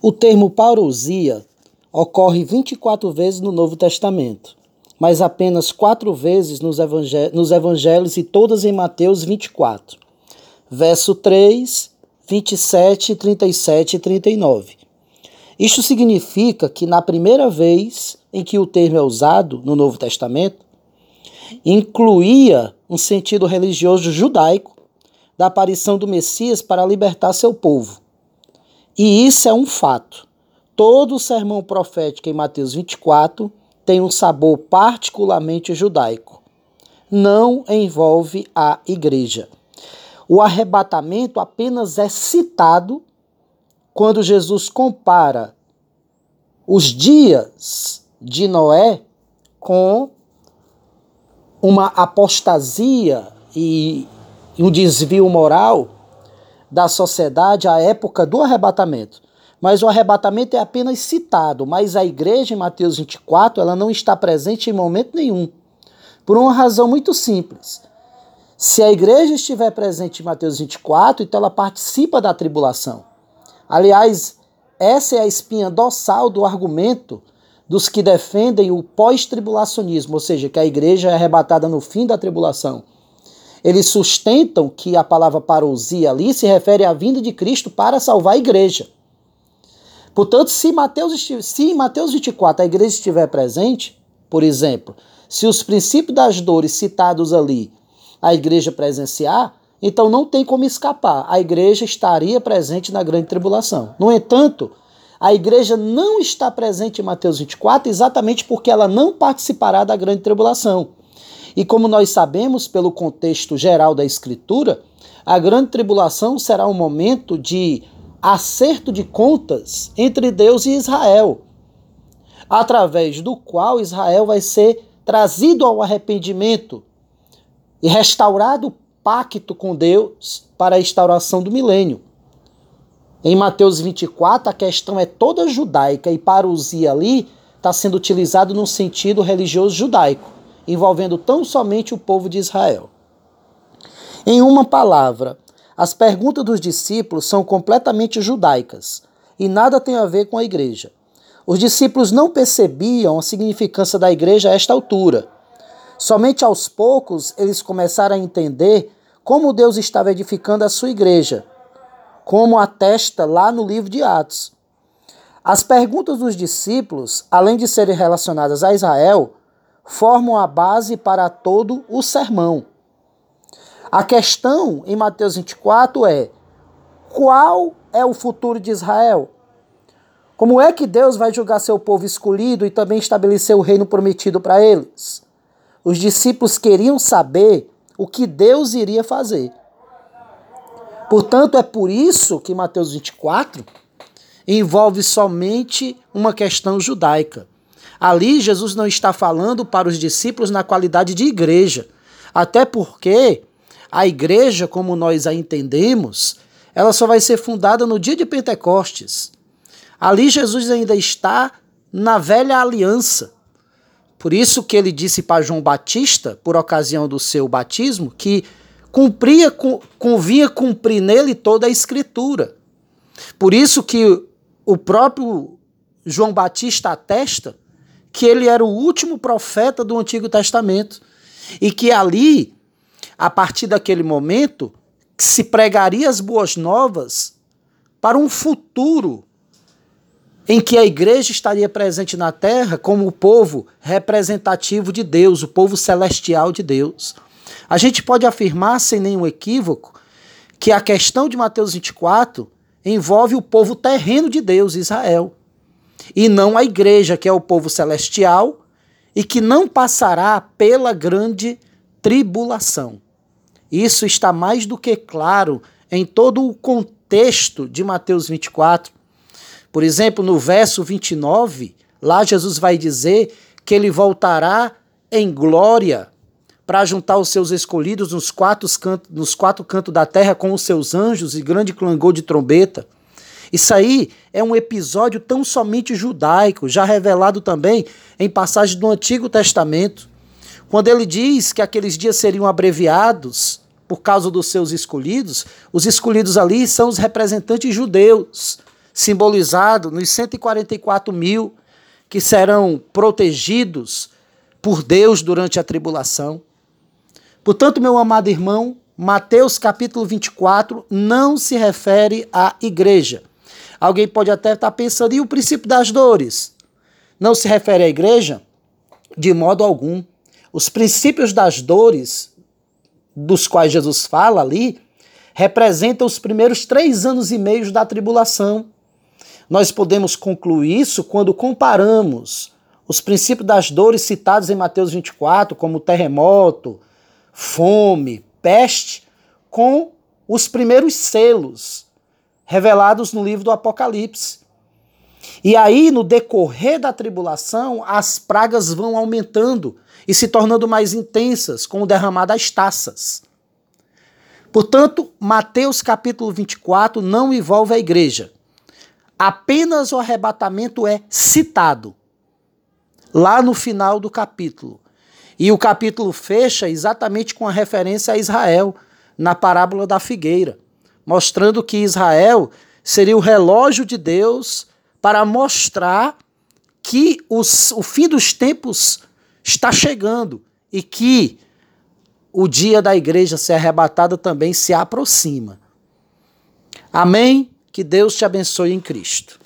O termo parousia ocorre 24 vezes no Novo Testamento, mas apenas quatro vezes nos, evangel nos evangelhos e todas em Mateus 24. Verso 3, 27, 37 e 39. Isto significa que na primeira vez em que o termo é usado no Novo Testamento, incluía um sentido religioso judaico da aparição do Messias para libertar seu povo. E isso é um fato. Todo o sermão profético em Mateus 24 tem um sabor particularmente judaico. Não envolve a igreja. O arrebatamento apenas é citado quando Jesus compara os dias de Noé com uma apostasia e um desvio moral da sociedade à época do arrebatamento. Mas o arrebatamento é apenas citado, mas a igreja em Mateus 24, ela não está presente em momento nenhum. Por uma razão muito simples. Se a igreja estiver presente em Mateus 24, então ela participa da tribulação. Aliás, essa é a espinha dorsal do argumento dos que defendem o pós-tribulacionismo, ou seja, que a igreja é arrebatada no fim da tribulação. Eles sustentam que a palavra parousia ali se refere à vinda de Cristo para salvar a igreja. Portanto, se, Mateus, se em Mateus 24 a igreja estiver presente, por exemplo, se os princípios das dores citados ali a igreja presenciar, então não tem como escapar. A igreja estaria presente na grande tribulação. No entanto, a igreja não está presente em Mateus 24 exatamente porque ela não participará da grande tribulação. E como nós sabemos pelo contexto geral da escritura, a grande tribulação será um momento de acerto de contas entre Deus e Israel, através do qual Israel vai ser trazido ao arrependimento e restaurado pacto com Deus para a instauração do milênio. Em Mateus 24, a questão é toda judaica e parousia ali está sendo utilizado num sentido religioso judaico, envolvendo tão somente o povo de Israel. Em uma palavra, as perguntas dos discípulos são completamente judaicas e nada tem a ver com a igreja. Os discípulos não percebiam a significância da igreja a esta altura. Somente aos poucos eles começaram a entender como Deus estava edificando a sua igreja, como atesta lá no livro de Atos. As perguntas dos discípulos, além de serem relacionadas a Israel, formam a base para todo o sermão. A questão em Mateus 24 é: qual é o futuro de Israel? Como é que Deus vai julgar seu povo escolhido e também estabelecer o reino prometido para eles? Os discípulos queriam saber o que Deus iria fazer. Portanto, é por isso que Mateus 24 envolve somente uma questão judaica. Ali, Jesus não está falando para os discípulos na qualidade de igreja, até porque a igreja, como nós a entendemos, ela só vai ser fundada no dia de Pentecostes. Ali, Jesus ainda está na velha aliança. Por isso que ele disse para João Batista, por ocasião do seu batismo, que cumpria, convinha cumprir nele toda a escritura. Por isso que o próprio João Batista atesta que ele era o último profeta do Antigo Testamento e que ali, a partir daquele momento, se pregaria as boas novas para um futuro em que a igreja estaria presente na terra como o povo representativo de Deus, o povo celestial de Deus. A gente pode afirmar sem nenhum equívoco que a questão de Mateus 24 envolve o povo terreno de Deus, Israel, e não a igreja, que é o povo celestial e que não passará pela grande tribulação. Isso está mais do que claro em todo o contexto de Mateus 24, por exemplo, no verso 29, lá Jesus vai dizer que ele voltará em glória para juntar os seus escolhidos nos quatro, cantos, nos quatro cantos da terra com os seus anjos e grande clangor de trombeta. Isso aí é um episódio tão somente judaico, já revelado também em passagens do Antigo Testamento, quando ele diz que aqueles dias seriam abreviados por causa dos seus escolhidos. Os escolhidos ali são os representantes judeus, simbolizado nos 144 mil que serão protegidos por Deus durante a tribulação. Portanto, meu amado irmão, Mateus capítulo 24 não se refere à igreja. Alguém pode até estar pensando, e o princípio das dores? Não se refere à igreja? De modo algum. Os princípios das dores, dos quais Jesus fala ali, representam os primeiros três anos e meio da tribulação. Nós podemos concluir isso quando comparamos os princípios das dores citados em Mateus 24, como terremoto, fome, peste, com os primeiros selos revelados no livro do Apocalipse. E aí, no decorrer da tribulação, as pragas vão aumentando e se tornando mais intensas, com o derramar das taças. Portanto, Mateus capítulo 24 não envolve a igreja. Apenas o arrebatamento é citado lá no final do capítulo. E o capítulo fecha exatamente com a referência a Israel, na parábola da figueira, mostrando que Israel seria o relógio de Deus para mostrar que os, o fim dos tempos está chegando e que o dia da igreja ser arrebatada também se aproxima. Amém? Que Deus te abençoe em Cristo.